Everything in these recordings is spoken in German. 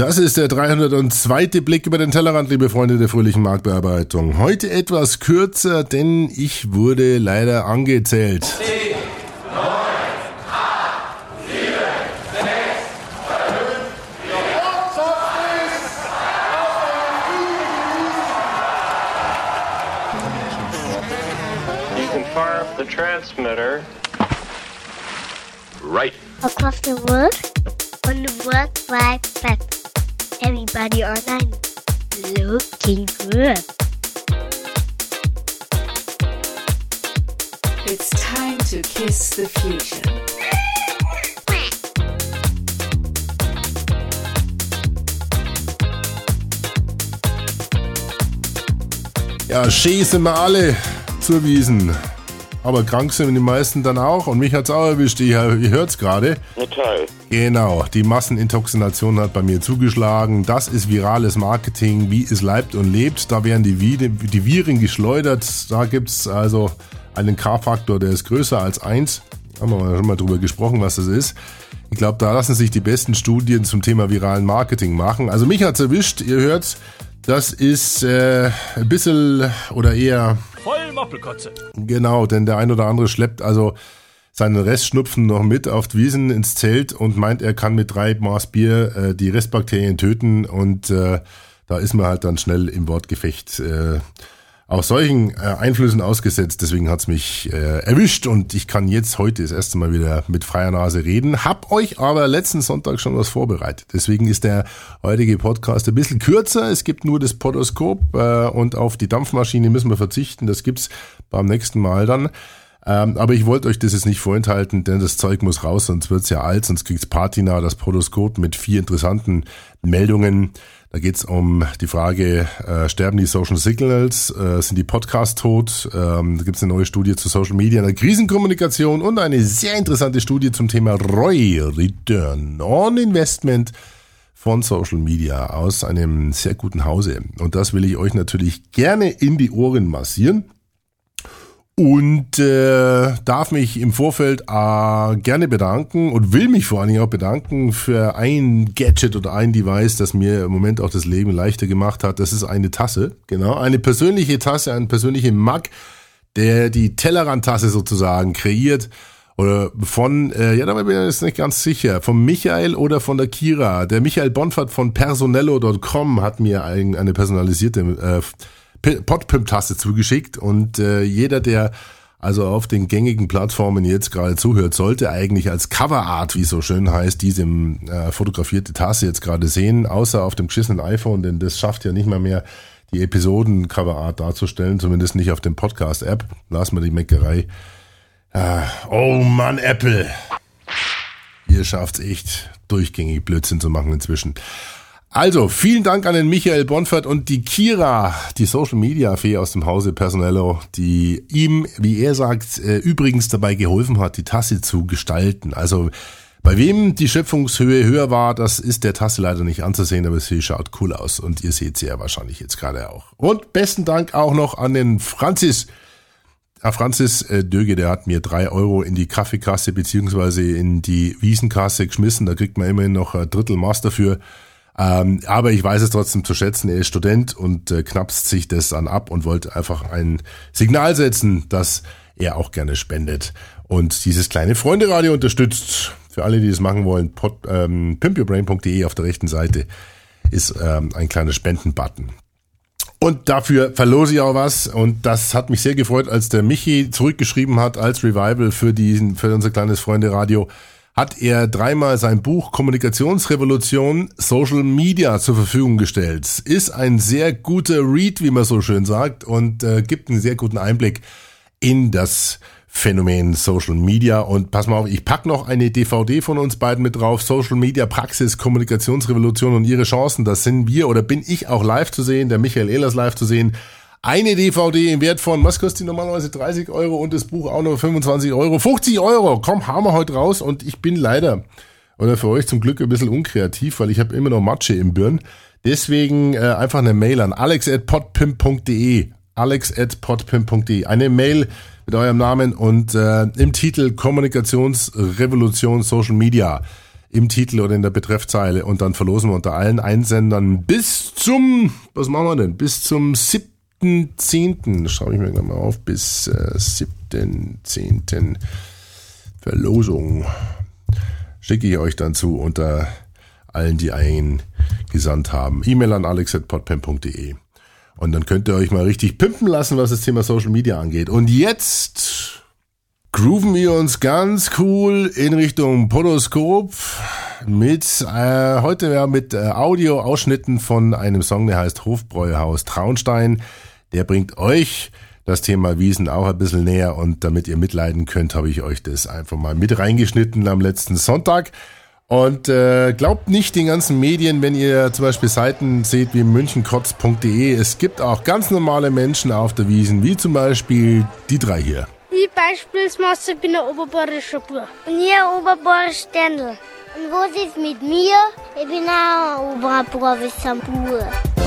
Das ist der 302. Blick über den Tellerrand, liebe Freunde der fröhlichen Marktbearbeitung. Heute etwas kürzer, denn ich wurde leider angezählt. Zehn, Everybody online looking good. It's time to kiss the future. Ja, schießen wir alle zuwiesen. Aber krank sind die meisten dann auch und mich hat es auch erwischt, ihr, ihr hört es gerade. Total. Genau, die Massenintoxination hat bei mir zugeschlagen. Das ist virales Marketing, wie es leibt und lebt. Da werden die, die Viren geschleudert. Da gibt es also einen K-Faktor, der ist größer als 1. Haben wir schon mal drüber gesprochen, was das ist. Ich glaube, da lassen sich die besten Studien zum Thema viralen Marketing machen. Also mich hat es erwischt, ihr hört das ist äh, ein bisschen oder eher Moppelkotze. Genau, denn der ein oder andere schleppt also seinen Restschnupfen noch mit auf die Wiesen ins Zelt und meint, er kann mit drei Maß Bier äh, die Restbakterien töten und äh, da ist man halt dann schnell im Wortgefecht. Äh, auch solchen äh, Einflüssen ausgesetzt. Deswegen hat's mich äh, erwischt und ich kann jetzt heute das erste Mal wieder mit freier Nase reden. Hab euch aber letzten Sonntag schon was vorbereitet. Deswegen ist der heutige Podcast ein bisschen kürzer. Es gibt nur das Podoskop äh, und auf die Dampfmaschine müssen wir verzichten. Das gibt's beim nächsten Mal dann. Ähm, aber ich wollte euch das jetzt nicht vorenthalten, denn das Zeug muss raus, sonst wird's ja alt, sonst kriegt's Patina, das Podoskop mit vier interessanten Meldungen. Da geht's um die Frage, äh, sterben die Social Signals, äh, sind die Podcasts tot? Ähm, da gibt's eine neue Studie zu Social Media, einer Krisenkommunikation und eine sehr interessante Studie zum Thema ROI, Return on Investment von Social Media aus einem sehr guten Hause. Und das will ich euch natürlich gerne in die Ohren massieren und äh, darf mich im Vorfeld äh, gerne bedanken und will mich vor allen Dingen auch bedanken für ein Gadget oder ein Device, das mir im Moment auch das Leben leichter gemacht hat. Das ist eine Tasse, genau, eine persönliche Tasse, ein persönlicher Mug, der die Tellerrand-Tasse sozusagen kreiert oder von, äh, ja, da bin ich jetzt nicht ganz sicher, von Michael oder von der Kira. Der Michael Bonfert von personello.com hat mir ein, eine personalisierte äh, Podpimp-Taste zugeschickt und äh, jeder, der also auf den gängigen Plattformen jetzt gerade zuhört, sollte eigentlich als Coverart, wie es so schön heißt, diese äh, fotografierte Tasse jetzt gerade sehen, außer auf dem geschissenen iPhone, denn das schafft ja nicht mal mehr die Episoden Coverart darzustellen, zumindest nicht auf dem Podcast-App. Lass mal die Meckerei. Ah, oh Mann, Apple. Ihr schafft's echt, durchgängig Blödsinn zu machen inzwischen. Also, vielen Dank an den Michael Bonfert und die Kira, die Social Media Fee aus dem Hause Personello, die ihm, wie er sagt, äh, übrigens dabei geholfen hat, die Tasse zu gestalten. Also, bei wem die Schöpfungshöhe höher war, das ist der Tasse leider nicht anzusehen, aber sie schaut cool aus und ihr seht sie ja wahrscheinlich jetzt gerade auch. Und besten Dank auch noch an den Franzis. Herr Franzis äh, Döge, der hat mir drei Euro in die Kaffeekasse beziehungsweise in die Wiesenkasse geschmissen. Da kriegt man immerhin noch ein Drittel Maß dafür. Ähm, aber ich weiß es trotzdem zu schätzen, er ist Student und äh, knapst sich das dann ab und wollte einfach ein Signal setzen, dass er auch gerne spendet und dieses kleine Freunde-Radio unterstützt. Für alle, die das machen wollen, ähm, pimpyourbrain.de auf der rechten Seite ist ähm, ein kleiner Spenden-Button. Und dafür verlose ich auch was. Und das hat mich sehr gefreut, als der Michi zurückgeschrieben hat als Revival für diesen, für unser kleines Freunde-Radio hat er dreimal sein Buch Kommunikationsrevolution Social Media zur Verfügung gestellt. Ist ein sehr guter Read, wie man so schön sagt, und äh, gibt einen sehr guten Einblick in das Phänomen Social Media. Und pass mal auf, ich pack noch eine DVD von uns beiden mit drauf. Social Media Praxis, Kommunikationsrevolution und ihre Chancen. Das sind wir oder bin ich auch live zu sehen, der Michael Ehlers live zu sehen eine DVD im Wert von, was kostet die normalerweise 30 Euro und das Buch auch noch 25 Euro. 50 Euro, komm, haben wir heute raus und ich bin leider, oder für euch zum Glück ein bisschen unkreativ, weil ich habe immer noch Matsche im Birn. Deswegen äh, einfach eine Mail an alex.podpimp.de alex.podpimp.de Eine Mail mit eurem Namen und äh, im Titel Kommunikationsrevolution Social Media. im Titel oder in der Betreffzeile und dann verlosen wir unter allen Einsendern bis zum, was machen wir denn, bis zum 7.10., schreibe ich mir gleich mal auf, bis äh, 7.10. Verlosung schicke ich euch dann zu unter allen, die eingesandt haben. E-Mail an alex.podpen.de. Und dann könnt ihr euch mal richtig pimpen lassen, was das Thema Social Media angeht. Und jetzt grooven wir uns ganz cool in Richtung Podoskop mit äh, heute ja mit äh, Audio-Ausschnitten von einem Song, der heißt Hofbräuhaus Traunstein. Der bringt euch das Thema Wiesen auch ein bisschen näher und damit ihr mitleiden könnt, habe ich euch das einfach mal mit reingeschnitten am letzten Sonntag. Und äh, glaubt nicht den ganzen Medien, wenn ihr zum Beispiel Seiten seht wie münchenkotz.de. Es gibt auch ganz normale Menschen auf der Wiesen, wie zum Beispiel die drei hier. Ich beispielsweise bin ein oberbayerischer Bub. Und ihr oberbayerisch Ständel. Und was ist mit mir? Ich bin auch ein oberbayerischer Bub.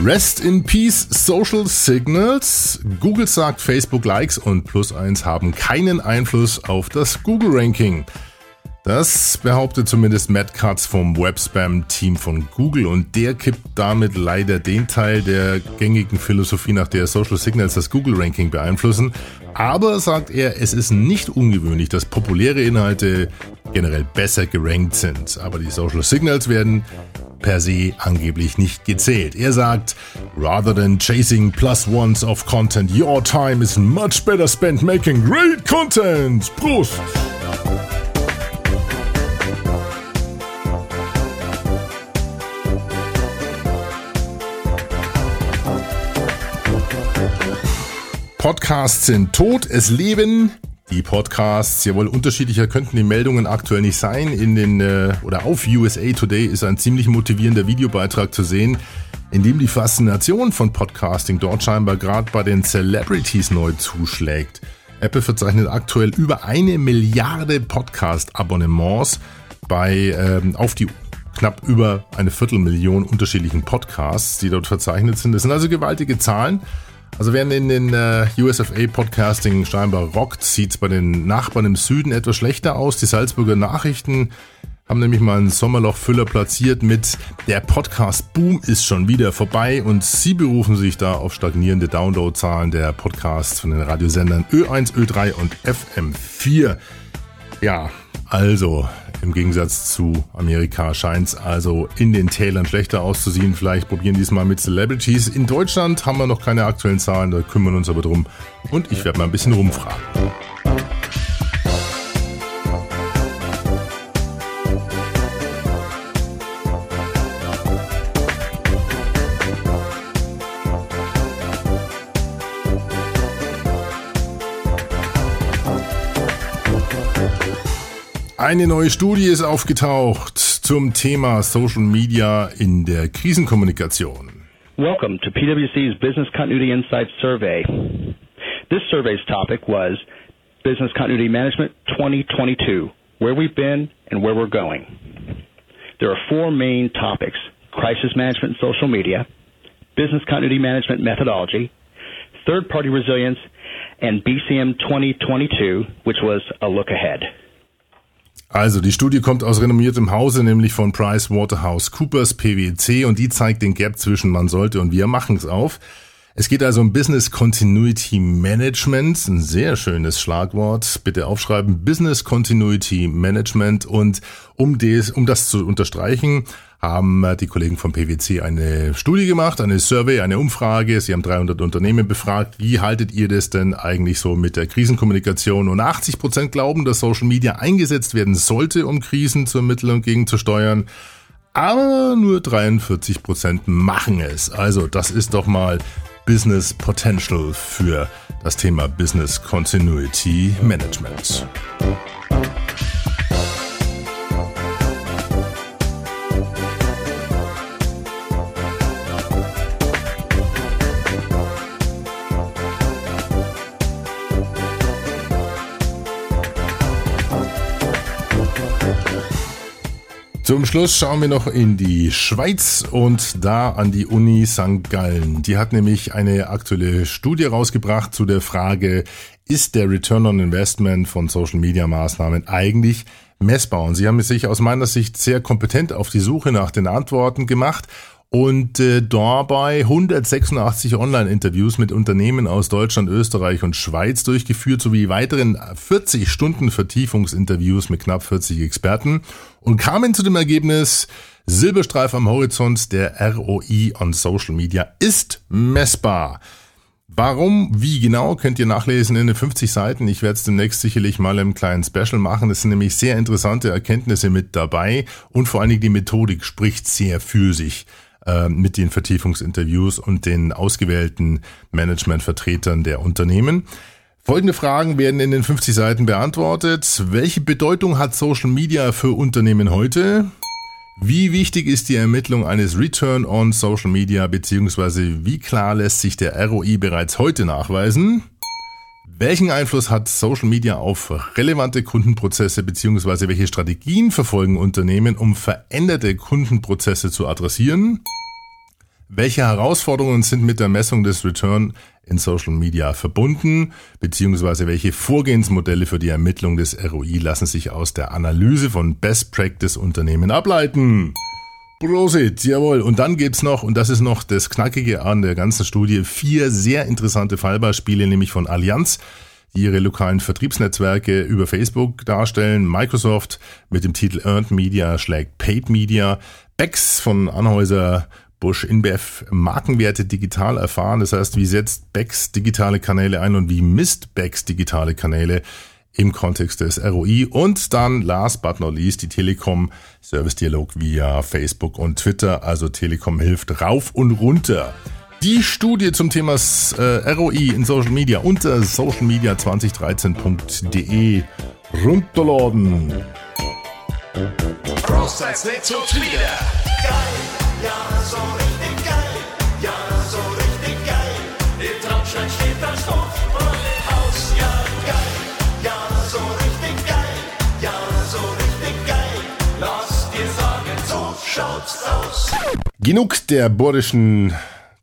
Rest in Peace Social Signals. Google sagt, Facebook Likes und Plus 1 haben keinen Einfluss auf das Google Ranking. Das behauptet zumindest Matt Cutts vom Webspam-Team von Google und der kippt damit leider den Teil der gängigen Philosophie, nach der Social Signals das Google-Ranking beeinflussen. Aber, sagt er, es ist nicht ungewöhnlich, dass populäre Inhalte generell besser gerankt sind. Aber die Social Signals werden per se angeblich nicht gezählt. Er sagt, rather than chasing plus ones of content, your time is much better spent making great content. Prost! Podcasts sind tot, es leben die Podcasts. Jawohl, unterschiedlicher könnten die Meldungen aktuell nicht sein. In den äh, oder auf USA Today ist ein ziemlich motivierender Videobeitrag zu sehen, in dem die Faszination von Podcasting dort scheinbar gerade bei den Celebrities neu zuschlägt. Apple verzeichnet aktuell über eine Milliarde Podcast-Abonnements bei ähm, auf die knapp über eine Viertelmillion unterschiedlichen Podcasts, die dort verzeichnet sind. Das sind also gewaltige Zahlen. Also während in den äh, USFA Podcasting scheinbar rockt, sieht es bei den Nachbarn im Süden etwas schlechter aus. Die Salzburger Nachrichten haben nämlich mal einen Sommerlochfüller platziert mit Der Podcast-Boom ist schon wieder vorbei und sie berufen sich da auf stagnierende Downloadzahlen der Podcasts von den Radiosendern Ö1, Ö3 und FM4. Ja, also im Gegensatz zu Amerika scheint es also in den Tälern schlechter auszusehen. Vielleicht probieren die es mal mit Celebrities. In Deutschland haben wir noch keine aktuellen Zahlen, da kümmern wir uns aber drum. Und ich werde mal ein bisschen rumfragen. Eine neue Studie ist aufgetaucht zum Thema Social Media in der Krisenkommunikation. Welcome to PwC's Business Continuity Insights Survey. This survey's topic was Business Continuity Management 2022, where we've been and where we're going. There are four main topics crisis management and social media, business continuity management methodology, third party resilience, and BCM 2022, which was a look ahead. Also, die Studie kommt aus renommiertem Hause, nämlich von PricewaterhouseCoopers PwC und die zeigt den Gap zwischen man sollte und wir machen es auf. Es geht also um Business Continuity Management, ein sehr schönes Schlagwort. Bitte aufschreiben, Business Continuity Management und um das, um das zu unterstreichen, haben äh, die Kollegen vom PwC eine Studie gemacht, eine Survey, eine Umfrage. Sie haben 300 Unternehmen befragt. Wie haltet ihr das denn eigentlich so mit der Krisenkommunikation? Und 80 Prozent glauben, dass Social Media eingesetzt werden sollte, um Krisen zu ermitteln und gegenzusteuern. Aber nur 43 Prozent machen es. Also das ist doch mal Business Potential für das Thema Business Continuity Management. Zum Schluss schauen wir noch in die Schweiz und da an die Uni St. Gallen. Die hat nämlich eine aktuelle Studie rausgebracht zu der Frage, ist der Return on Investment von Social Media Maßnahmen eigentlich messbar? Und sie haben sich aus meiner Sicht sehr kompetent auf die Suche nach den Antworten gemacht und äh, dabei 186 Online-Interviews mit Unternehmen aus Deutschland, Österreich und Schweiz durchgeführt, sowie weiteren 40 Stunden Vertiefungsinterviews mit knapp 40 Experten und kamen zu dem Ergebnis, Silberstreif am Horizont, der ROI on Social Media ist messbar. Warum, wie genau, könnt ihr nachlesen in den 50 Seiten. Ich werde es demnächst sicherlich mal im kleinen Special machen. Es sind nämlich sehr interessante Erkenntnisse mit dabei und vor allen Dingen die Methodik spricht sehr für sich. Äh, mit den Vertiefungsinterviews und den ausgewählten Managementvertretern der Unternehmen. Folgende Fragen werden in den 50 Seiten beantwortet. Welche Bedeutung hat Social Media für Unternehmen heute? Wie wichtig ist die Ermittlung eines Return on Social Media beziehungsweise wie klar lässt sich der ROI bereits heute nachweisen? Welchen Einfluss hat Social Media auf relevante Kundenprozesse beziehungsweise welche Strategien verfolgen Unternehmen, um veränderte Kundenprozesse zu adressieren? Welche Herausforderungen sind mit der Messung des Return in Social Media verbunden, beziehungsweise welche Vorgehensmodelle für die Ermittlung des ROI lassen sich aus der Analyse von Best Practice Unternehmen ableiten? Prosit, jawohl. Und dann gibt's noch, und das ist noch das Knackige an der ganzen Studie, vier sehr interessante Fallbeispiele, nämlich von Allianz, die ihre lokalen Vertriebsnetzwerke über Facebook darstellen, Microsoft mit dem Titel Earned Media schlägt Paid Media, Bex von Anhäuser Busch InBev Markenwerte digital erfahren. Das heißt, wie setzt Becks digitale Kanäle ein und wie misst Becks digitale Kanäle im Kontext des ROI. Und dann last but not least die Telekom Service Dialog via Facebook und Twitter. Also Telekom hilft rauf und runter. Die Studie zum Thema äh, ROI in Social Media unter socialmedia2013.de runterladen. Großteils nicht so Twitter. Geil. Genug der bordischen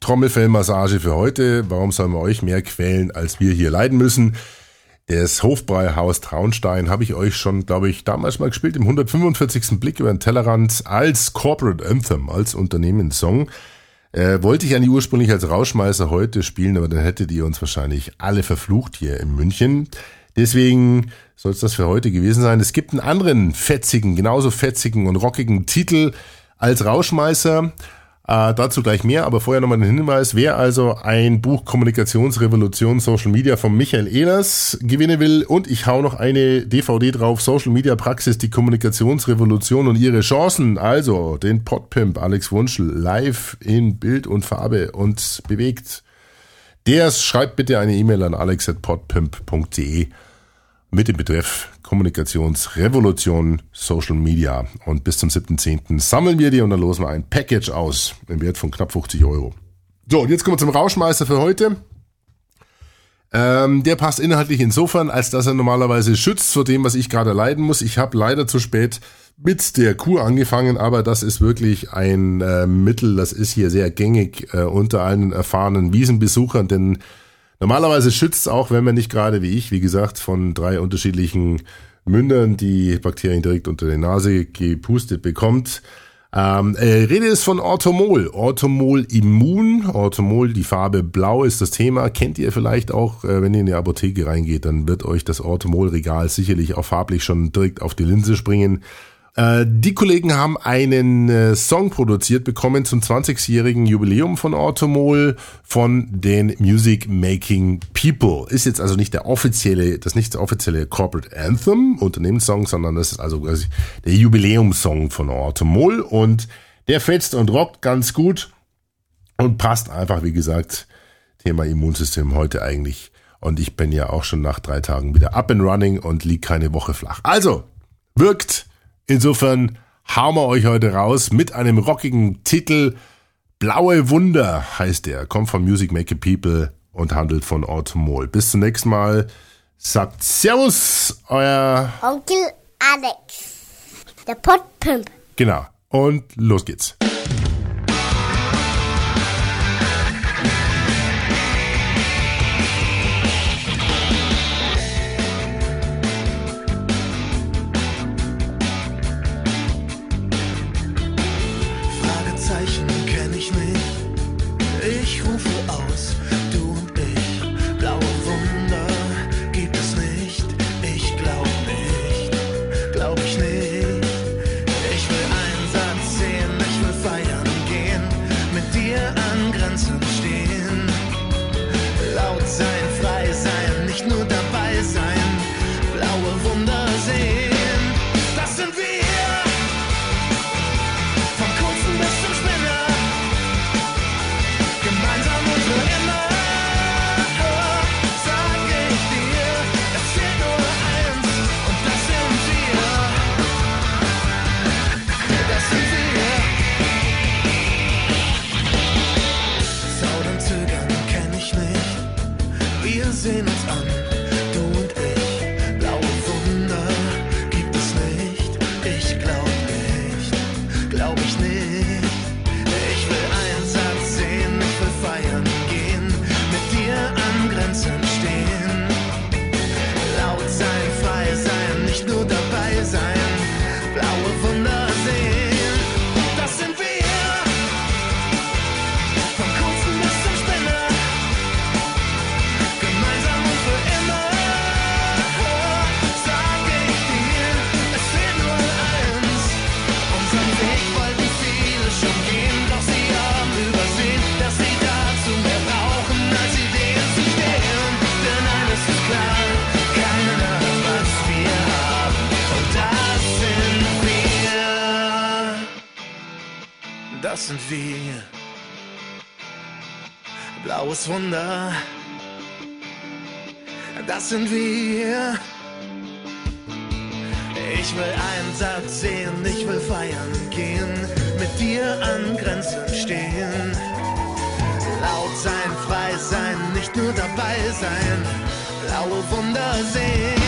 Trommelfellmassage für heute. Warum sollen wir euch mehr quälen, als wir hier leiden müssen? Das Hofbräuhaus Traunstein habe ich euch schon, glaube ich, damals mal gespielt, im 145. Blick über den Tellerrand als Corporate Anthem, als Unternehmenssong. Äh, wollte ich eigentlich ursprünglich als Rauschmeißer heute spielen, aber dann hättet ihr uns wahrscheinlich alle verflucht hier in München. Deswegen soll es das für heute gewesen sein. Es gibt einen anderen fetzigen, genauso fetzigen und rockigen Titel als Rauschmeißer. Äh, dazu gleich mehr, aber vorher nochmal ein Hinweis. Wer also ein Buch Kommunikationsrevolution Social Media von Michael Ehlers gewinnen will und ich hau noch eine DVD drauf, Social Media Praxis, die Kommunikationsrevolution und ihre Chancen. Also den Podpimp Alex Wunschel live in Bild und Farbe und bewegt. Der schreibt bitte eine E-Mail an alex.podpimp.de mit dem Betreff Kommunikationsrevolution Social Media. Und bis zum 7.10. sammeln wir die und dann losen wir ein Package aus im Wert von knapp 50 Euro. So, und jetzt kommen wir zum Rauschmeister für heute. Ähm, der passt inhaltlich insofern, als dass er normalerweise schützt vor dem, was ich gerade leiden muss. Ich habe leider zu spät mit der Kur angefangen, aber das ist wirklich ein äh, Mittel, das ist hier sehr gängig äh, unter allen erfahrenen Wiesenbesuchern, denn Normalerweise schützt es auch, wenn man nicht gerade wie ich, wie gesagt, von drei unterschiedlichen Mündern die Bakterien direkt unter die Nase gepustet bekommt. Ähm, äh, Rede ist von Orthomol. Orthomol Immun. Orthomol, die Farbe blau ist das Thema. Kennt ihr vielleicht auch, äh, wenn ihr in die Apotheke reingeht, dann wird euch das Orthomol-Regal sicherlich auch farblich schon direkt auf die Linse springen. Äh, die Kollegen haben einen äh, Song produziert bekommen zum 20-jährigen Jubiläum von Automol von den Music Making People. Ist jetzt also nicht der offizielle, das nicht der offizielle Corporate Anthem, Unternehmenssong, sondern das ist also der Jubiläumssong von Automol und der fetzt und rockt ganz gut und passt einfach, wie gesagt, Thema Immunsystem heute eigentlich. Und ich bin ja auch schon nach drei Tagen wieder up and running und lieg keine Woche flach. Also, wirkt Insofern hauen wir euch heute raus mit einem rockigen Titel. Blaue Wunder heißt er, kommt von Music Make a People und handelt von Automol. Bis zum nächsten Mal. Sagt Servus, euer Onkel Alex, der Potpimp. Genau. Und los geht's. Wunder. Das sind wir. Ich will Einsatz sehen, ich will feiern gehen, mit dir an Grenzen stehen. Laut sein, frei sein, nicht nur dabei sein, blaue Wunder sehen.